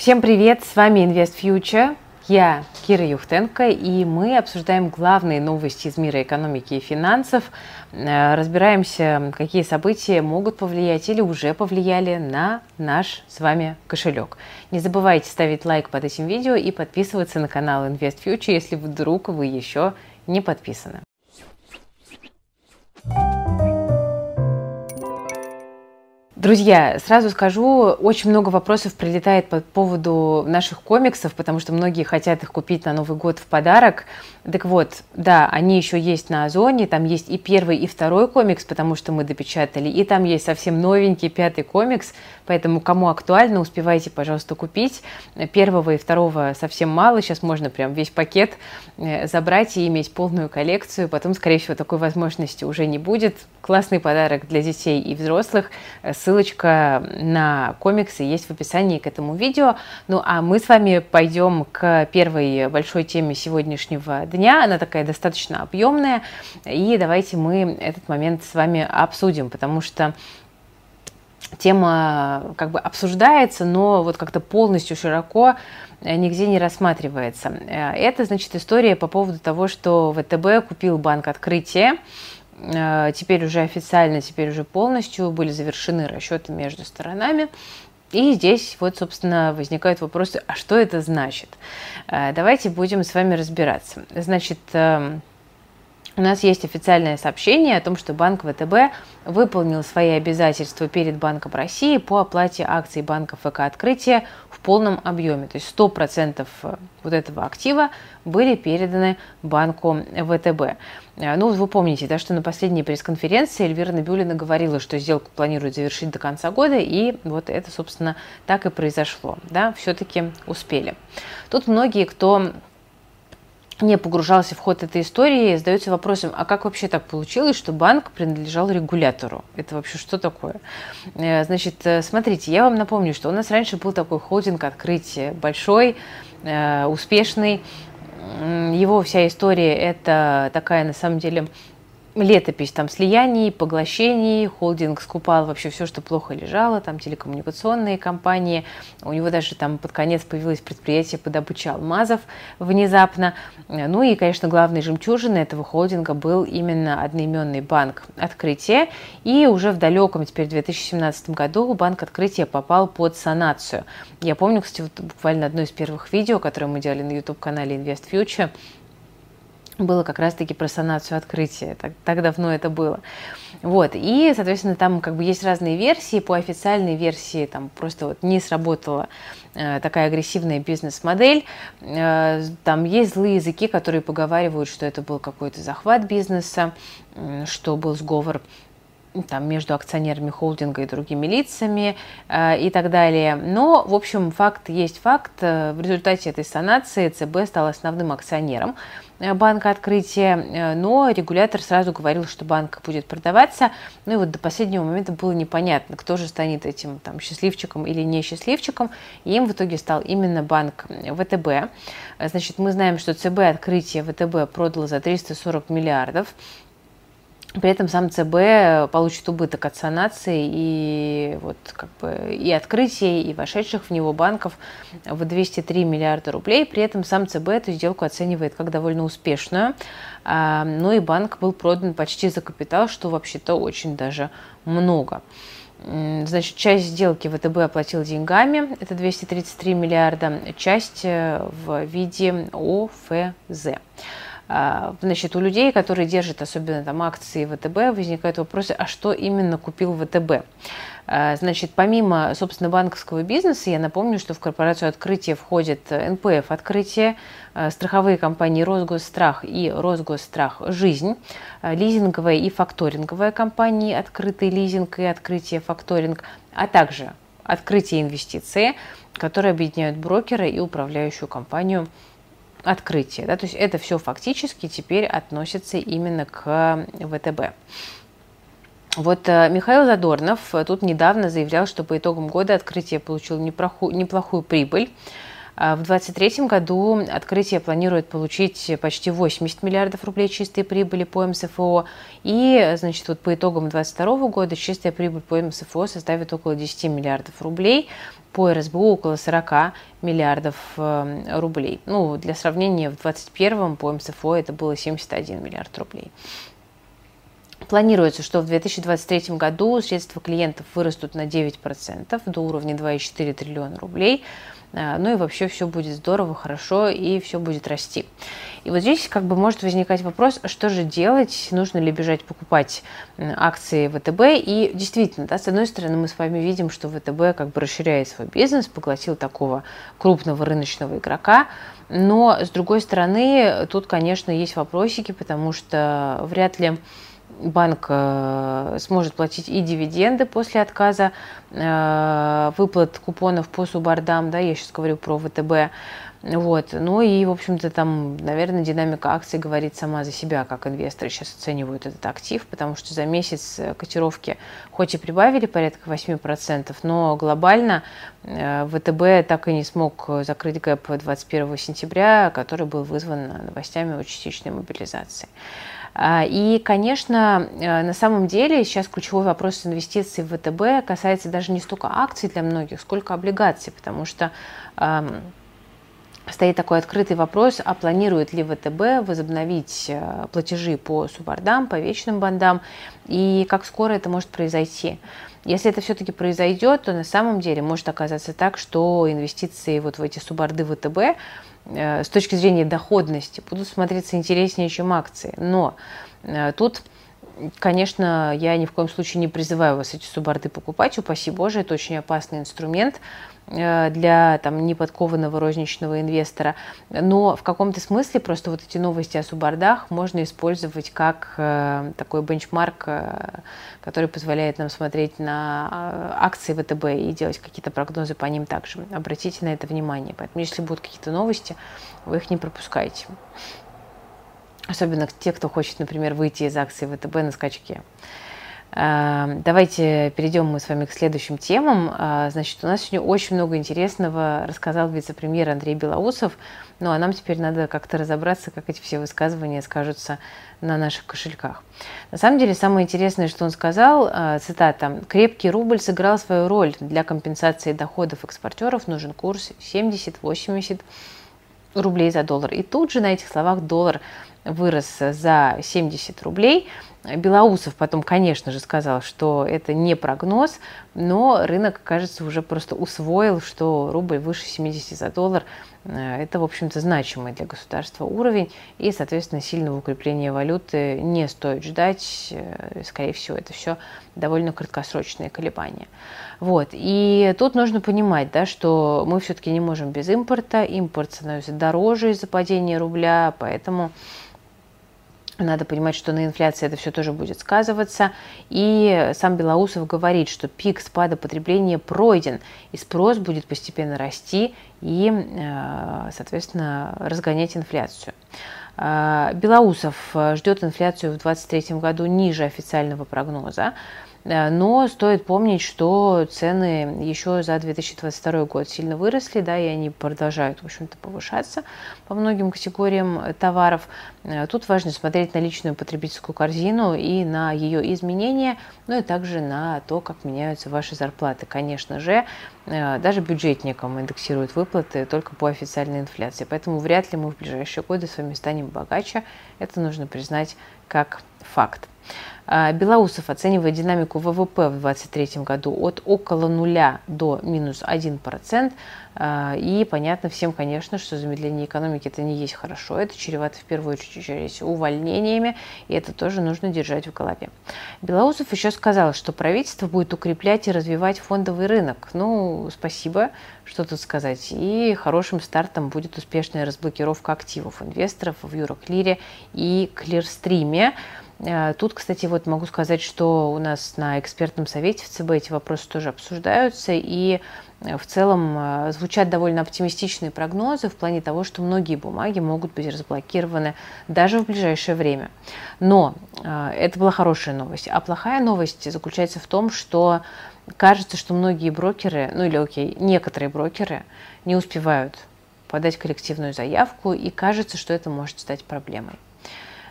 Всем привет, с вами Invest Future. Я Кира Юхтенко, и мы обсуждаем главные новости из мира экономики и финансов, э, разбираемся, какие события могут повлиять или уже повлияли на наш с вами кошелек. Не забывайте ставить лайк под этим видео и подписываться на канал Invest Future, если вдруг вы еще не подписаны. Друзья, сразу скажу, очень много вопросов прилетает по поводу наших комиксов, потому что многие хотят их купить на Новый год в подарок. Так вот, да, они еще есть на Озоне, там есть и первый, и второй комикс, потому что мы допечатали, и там есть совсем новенький пятый комикс, поэтому кому актуально, успевайте, пожалуйста, купить. Первого и второго совсем мало, сейчас можно прям весь пакет э, забрать и иметь полную коллекцию, потом, скорее всего, такой возможности уже не будет. Классный подарок для детей и взрослых. Ссылочка на комиксы есть в описании к этому видео. Ну а мы с вами пойдем к первой большой теме сегодняшнего дня. Она такая достаточно объемная. И давайте мы этот момент с вами обсудим, потому что тема как бы обсуждается, но вот как-то полностью широко нигде не рассматривается. Это, значит, история по поводу того, что ВТБ купил банк открытия. Теперь уже официально, теперь уже полностью были завершены расчеты между сторонами. И здесь вот, собственно, возникают вопросы, а что это значит? Э, давайте будем с вами разбираться. Значит, эм, у нас есть официальное сообщение о том, что Банк ВТБ выполнил свои обязательства перед Банком России по оплате акций банка ФК «Открытие» в полном объеме. То есть 100% э, вот этого актива были переданы банку ВТБ. Э, ну, вы помните, да, что на последней пресс-конференции Эльвира Набиулина говорила, что сделку планируют завершить до конца года, и вот это, собственно, так и произошло. Да, все-таки успели. Тут многие, кто не погружался в ход этой истории, задается вопросом, а как вообще так получилось, что банк принадлежал регулятору? Это вообще что такое? Э, значит, э, смотрите, я вам напомню, что у нас раньше был такой холдинг открытие, большой, успешный, его вся история это такая, на самом деле, летопись там слияний, поглощений, холдинг скупал вообще все, что плохо лежало, там телекоммуникационные компании, у него даже там под конец появилось предприятие по добыче алмазов внезапно. Ну и, конечно, главной жемчужиной этого холдинга был именно одноименный банк «Открытие», и уже в далеком теперь 2017 году банк «Открытие» попал под санацию. Я помню, кстати, вот буквально одно из первых видео, которое мы делали на YouTube-канале Invest Future, было как раз-таки про санацию открытия. Так, так давно это было. Вот. И, соответственно, там как бы есть разные версии. По официальной версии там просто вот не сработала э, такая агрессивная бизнес-модель. Э, там есть злые языки, которые поговаривают, что это был какой-то захват бизнеса, э, что был сговор там, между акционерами холдинга и другими лицами э, и так далее. Но, в общем, факт есть факт. Э, в результате этой санации ЦБ стал основным акционером э, банка открытия, э, но регулятор сразу говорил, что банк будет продаваться. Ну и вот до последнего момента было непонятно, кто же станет этим там, счастливчиком или не счастливчиком. И им в итоге стал именно банк ВТБ. Значит, мы знаем, что ЦБ открытие ВТБ продало за 340 миллиардов. При этом сам ЦБ получит убыток от санации и, вот, как бы, и открытия, и вошедших в него банков в 203 миллиарда рублей. При этом сам ЦБ эту сделку оценивает как довольно успешную. А, ну и банк был продан почти за капитал, что вообще-то очень даже много. Значит, часть сделки ВТБ оплатил деньгами, это 233 миллиарда, часть э, в виде ОФЗ. А, значит, у людей, которые держат особенно там акции ВТБ, возникают вопросы, а что именно купил ВТБ? А, значит, помимо, собственно, банковского бизнеса, я напомню, что в корпорацию открытия входит НПФ открытие, а, страховые компании Росгосстрах и Росгосстрах Жизнь, лизинговая и факторинговая компании Открытый лизинг и Открытие факторинг, а также Открытие инвестиции, которые объединяют брокера и управляющую компанию. Да? То есть это все фактически теперь относится именно к ВТБ. Вот э, Михаил Задорнов тут недавно заявлял, что по итогам года открытие получило неплохую, неплохую прибыль. А в 2023 году открытие планирует получить почти 80 миллиардов рублей чистой прибыли по МСФО. И, значит, вот по итогам 2022 года чистая прибыль по МСФО составит около 10 миллиардов рублей по РСБУ около 40 миллиардов э, рублей. Ну, для сравнения, в 2021 по МСФО это было 71 миллиард рублей. Планируется, что в 2023 году средства клиентов вырастут на 9% до уровня 2,4 триллиона рублей. Э, ну и вообще все будет здорово, хорошо и все будет расти. И вот здесь как бы может возникать вопрос, что же делать, нужно ли бежать покупать акции ВТБ. И действительно, да, с одной стороны, мы с вами видим, что ВТБ как бы расширяет свой бизнес, поглотил такого крупного рыночного игрока. Но с другой стороны, тут, конечно, есть вопросики, потому что вряд ли банк э, сможет платить и дивиденды после отказа э, выплат купонов по субордам, да, я сейчас говорю про ВТБ, вот. Ну и, в общем-то, там, наверное, динамика акций говорит сама за себя, как инвесторы сейчас оценивают этот актив, потому что за месяц э, котировки хоть и прибавили порядка 8%, но глобально ВТБ так и не смог закрыть гэп 21 сентября, который был вызван новостями о частичной мобилизации. А, и, конечно, э, на самом деле сейчас ключевой вопрос инвестиций в ВТБ касается даже не столько акций для многих, сколько облигаций, потому что стоит такой открытый вопрос, а планирует ли ВТБ возобновить э, платежи по субордам, по вечным бандам, и как скоро это может произойти. Если это все-таки произойдет, то на самом деле может оказаться так, что инвестиции вот в эти суборды ВТБ с точки зрения доходности будут смотреться интереснее, чем акции. Но э, тут Конечно, я ни в коем случае не призываю вас эти суборды покупать, упаси Боже, это очень опасный инструмент. Э, для там, неподкованного розничного инвестора. Но в каком-то смысле просто вот эти новости о субордах можно использовать как э, такой бенчмарк, э, который позволяет нам смотреть на акции ВТБ и делать какие-то прогнозы по ним также. Обратите на это внимание. Поэтому если будут какие-то новости, вы их не пропускаете. Особенно те, кто хочет, например, выйти из акции ВТБ на скачке. Эм, давайте перейдем мы с вами к следующим темам. А, значит, у нас сегодня очень много интересного рассказал вице-премьер Андрей Белоусов. Ну а нам теперь надо как-то разобраться, как эти все высказывания скажутся на наших кошельках. На самом деле, самое интересное, что он сказал, а, цитата, «Крепкий рубль сыграл свою роль. Для компенсации доходов экспортеров нужен курс 70-80 рублей за доллар». И тут же на этих словах доллар вырос за 70 рублей – Белоусов потом, конечно же, сказал, что это не прогноз, но рынок, кажется, уже просто усвоил, что рубль выше 70 за доллар э, – это, в общем-то, значимый для государства уровень, и, соответственно, сильного укрепления валюты не стоит ждать. Э, скорее всего, это все довольно краткосрочные колебания. Вот. И тут нужно понимать, да, что мы все-таки не можем без импорта. Импорт становится дороже из-за падения рубля, поэтому надо понимать, что на инфляции это все тоже будет сказываться. И сам Белоусов говорит, что пик спада потребления пройден, и спрос будет постепенно расти и, э, соответственно, разгонять инфляцию. Э, Белоусов ждет инфляцию в 2023 году ниже официального прогноза. Э, но стоит помнить, что цены еще за 2022 год сильно выросли, да, и они продолжают, в общем-то, повышаться по многим категориям товаров. Э, тут важно смотреть на личную потребительскую корзину и на ее изменения, ну и также на то, как меняются ваши зарплаты. Конечно же, э, даже бюджетникам индексируют выплаты только по официальной инфляции, поэтому вряд ли мы в ближайшие годы с вами станем богаче. Это нужно признать как факт. А, Белоусов оценивает динамику ВВП в 2023 году от около нуля до минус 1%. А, и понятно всем, конечно, что замедление экономики это не есть хорошо. Это чревато в первую очередь увольнениями, и это тоже нужно держать в голове. Белоусов еще сказал, что правительство будет укреплять и развивать фондовый рынок. Ну, спасибо, что тут сказать. И хорошим стартом будет успешная разблокировка активов инвесторов в Юроклире и Клирстриме. Э, тут, кстати, вот могу сказать, что у нас на экспертном совете в ЦБ эти вопросы тоже обсуждаются, и э, в целом э, звучат довольно оптимистичные прогнозы в плане того, что многие бумаги могут быть разблокированы даже в ближайшее время. Но это была хорошая новость. А плохая новость заключается в том, что кажется, что многие брокеры, ну или окей, некоторые брокеры не успевают подать коллективную заявку, и кажется, что это может стать проблемой.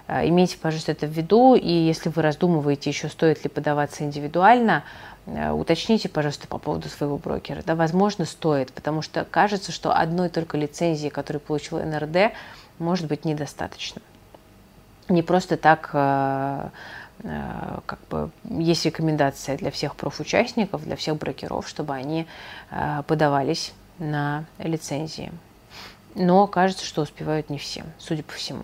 Э, имейте, пожалуйста, это в виду, и если вы раздумываете еще, стоит ли подаваться индивидуально, э, уточните, пожалуйста, по поводу своего брокера. Да, возможно, стоит, потому что кажется, что одной только лицензии, которую получил НРД, может быть недостаточно. Не просто так э, как бы есть рекомендация для всех профучастников, для всех брокеров, чтобы они подавались на лицензии. Но кажется, что успевают не все, судя по всему.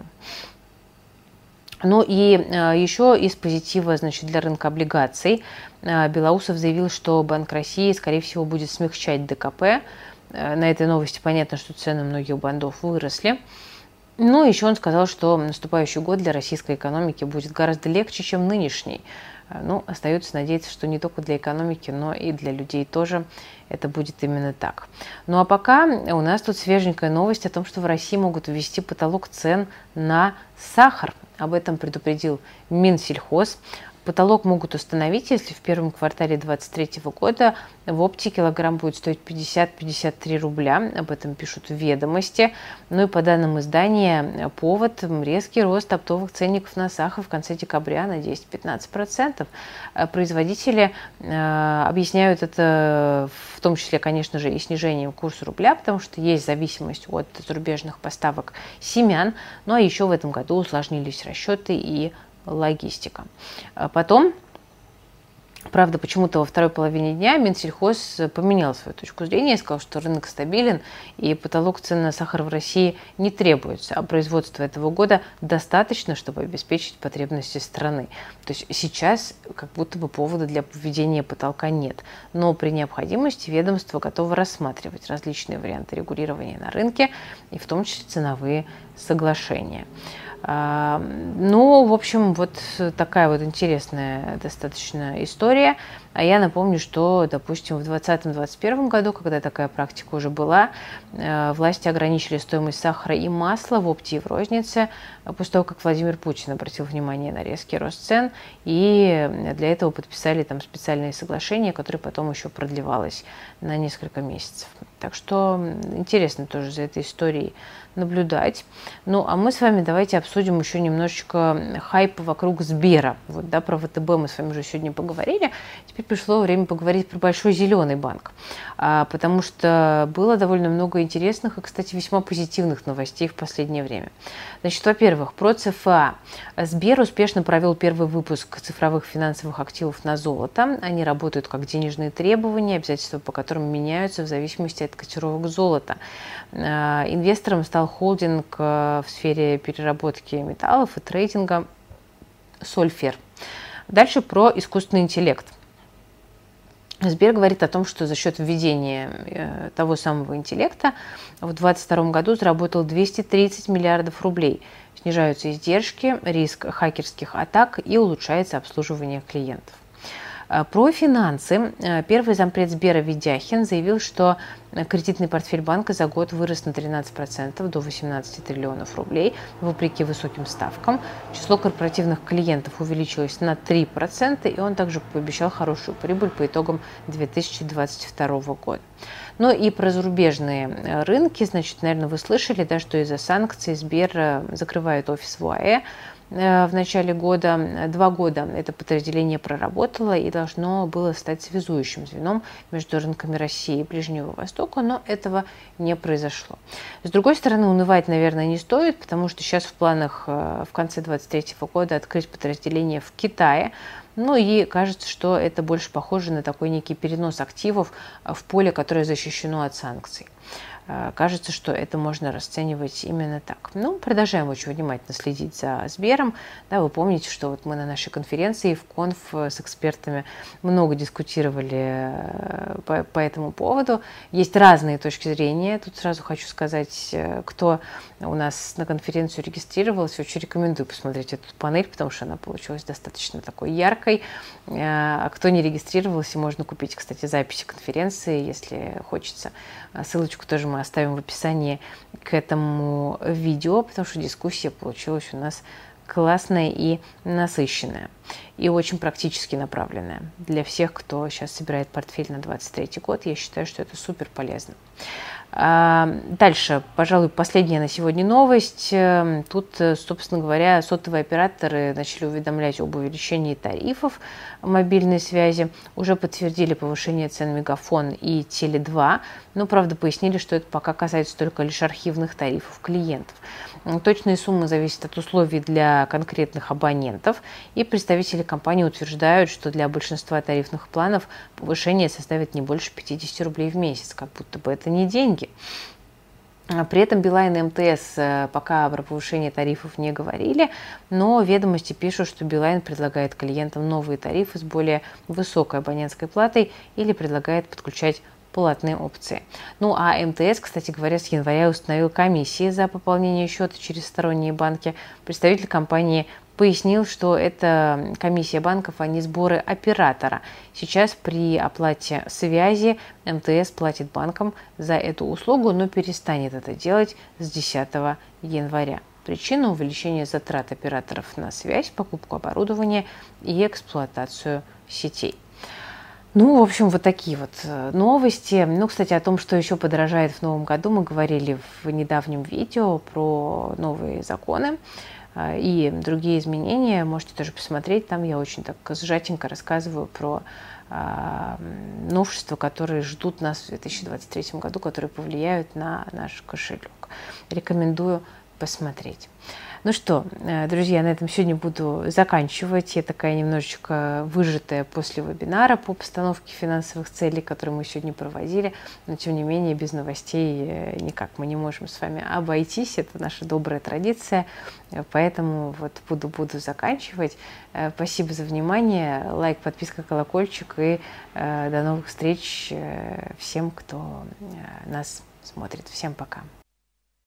Ну и э, еще из позитива значит, для рынка облигаций э, Белоусов заявил, что Банк России, скорее всего, будет смягчать ДКП. Э, на этой новости понятно, что цены многих бандов выросли. Ну, еще он сказал, что наступающий год для российской экономики будет гораздо легче, чем нынешний. Ну, остается надеяться, что не только для экономики, но и для людей тоже это будет именно так. Ну а пока у нас тут свеженькая новость о том, что в России могут ввести потолок цен на сахар. Об этом предупредил Минсельхоз. Потолок могут установить, если в первом квартале 2023 года в опте килограмм будет стоить 50-53 рубля. Об этом пишут в ведомости. Ну и по данным издания, повод – резкий рост оптовых ценников на сахар в конце декабря на 10-15%. Производители э, объясняют это в том числе, конечно же, и снижением курса рубля, потому что есть зависимость от зарубежных поставок семян. Ну а еще в этом году усложнились расчеты и логистика. А потом Правда, почему-то во второй половине дня Минсельхоз поменял свою точку зрения и сказал, что рынок стабилен и потолок цен на сахар в России не требуется, а производство этого года достаточно, чтобы обеспечить потребности страны. То есть сейчас как будто бы повода для поведения потолка нет. Но при необходимости ведомство готово рассматривать различные варианты регулирования на рынке и в том числе ценовые соглашения. Ну, в общем, вот такая вот интересная достаточно история. А я напомню, что, допустим, в 2020-2021 году, когда такая практика уже была, э, власти ограничили стоимость сахара и масла в опте и в рознице, после того, как Владимир Путин обратил внимание на резкий рост цен, и для этого подписали там специальные соглашения, которые потом еще продлевалось на несколько месяцев. Так что интересно тоже за этой историей наблюдать. Ну, а мы с вами давайте обсудим еще немножечко хайпа вокруг Сбера. Вот, да, про ВТБ мы с вами уже сегодня поговорили. Теперь пришло время поговорить про Большой Зеленый банк. А, потому что было довольно много интересных и, кстати, весьма позитивных новостей в последнее время. Значит, во-первых, про ЦФА. Сбер успешно провел первый выпуск цифровых финансовых активов на золото. Они работают как денежные требования, обязательства по которым меняются в зависимости от котировок золота. А, инвестором стал стал холдинг э, в сфере переработки металлов и трейдинга Сольфер. Дальше про искусственный интеллект. Сбер говорит о том, что за счет введения э, того самого интеллекта в 2022 году заработал 230 миллиардов рублей. Снижаются издержки, риск хакерских атак и улучшается обслуживание клиентов. Э, про финансы. Э, первый зампред Сбера Ведяхин заявил, что кредитный портфель банка за год вырос на 13% до 18 триллионов рублей, вопреки высоким ставкам. Число корпоративных клиентов увеличилось на 3%, и он также пообещал хорошую прибыль по итогам 2022 года. Ну и про зарубежные э, рынки, значит, наверное, вы слышали, да, что из-за санкций Сбер закрывает офис в УАЭ, в начале года. Два года это подразделение проработало и должно было стать связующим звеном между рынками России и Ближнего Востока, но этого не произошло. С другой стороны, унывать, наверное, не стоит, потому что сейчас в планах э, в конце 2023 года открыть подразделение в Китае, ну и кажется, что это больше похоже на такой некий перенос активов в поле, которое защищено от санкций. Э, кажется, что это можно расценивать именно так. Ну, продолжаем очень внимательно следить за Сбером. Да, вы помните, что вот мы на нашей конференции в конф с экспертами много дискутировали э, по, по этому поводу. Есть разные точки зрения. Тут сразу хочу сказать, э, кто у нас на конференцию регистрировался, очень рекомендую посмотреть эту панель, потому что она получилась достаточно такой яркой. А кто не регистрировался, можно купить, кстати, записи конференции, если хочется. Ссылочку тоже мы оставим в описании к этому видео, потому что дискуссия получилась у нас классная и насыщенная, и очень практически направленная. Для всех, кто сейчас собирает портфель на 23 год, я считаю, что это супер полезно. А, дальше, пожалуй, последняя на сегодня новость. Эм, тут, э, собственно говоря, сотовые операторы начали уведомлять об увеличении тарифов мобильной связи. Уже подтвердили повышение цен Мегафон и Теле2, но, правда, пояснили, что это пока касается только лишь архивных тарифов клиентов. Точные суммы зависят от условий для конкретных абонентов, и представители компании утверждают, что для большинства тарифных планов повышение составит не больше 50 рублей в месяц, как будто бы это не деньги. При этом Билайн и МТС э, пока про повышение тарифов не говорили, но ведомости пишут, что Билайн предлагает клиентам новые тарифы с более высокой абонентской платой или предлагает подключать платные опции. Ну а МТС, кстати говоря, с января установил комиссии за пополнение счета через сторонние банки. Представитель компании пояснил, что это комиссия банков, а не сборы оператора. Сейчас при оплате связи МТС платит банкам за эту услугу, но перестанет это делать с 10 января. Причина увеличения затрат операторов на связь, покупку оборудования и эксплуатацию сетей. Ну, в общем, вот такие вот э, новости. Ну, кстати, о том, что еще подорожает в новом году, мы говорили в недавнем видео про новые законы и другие изменения. Можете тоже посмотреть. Там я очень так сжатенько рассказываю про э, новшества, которые ждут нас в 2023 году, которые повлияют на наш кошелек. Рекомендую посмотреть. Ну что, э, друзья, на этом сегодня буду заканчивать. Я такая немножечко выжатая после вебинара по постановке финансовых целей, которые мы сегодня проводили. Но, тем не менее, без новостей э, никак мы не можем с вами обойтись. Это наша добрая традиция. Э, поэтому вот буду, буду заканчивать. Спасибо за внимание. Лайк, подписка, колокольчик. И до новых встреч всем, кто нас смотрит. Всем пока.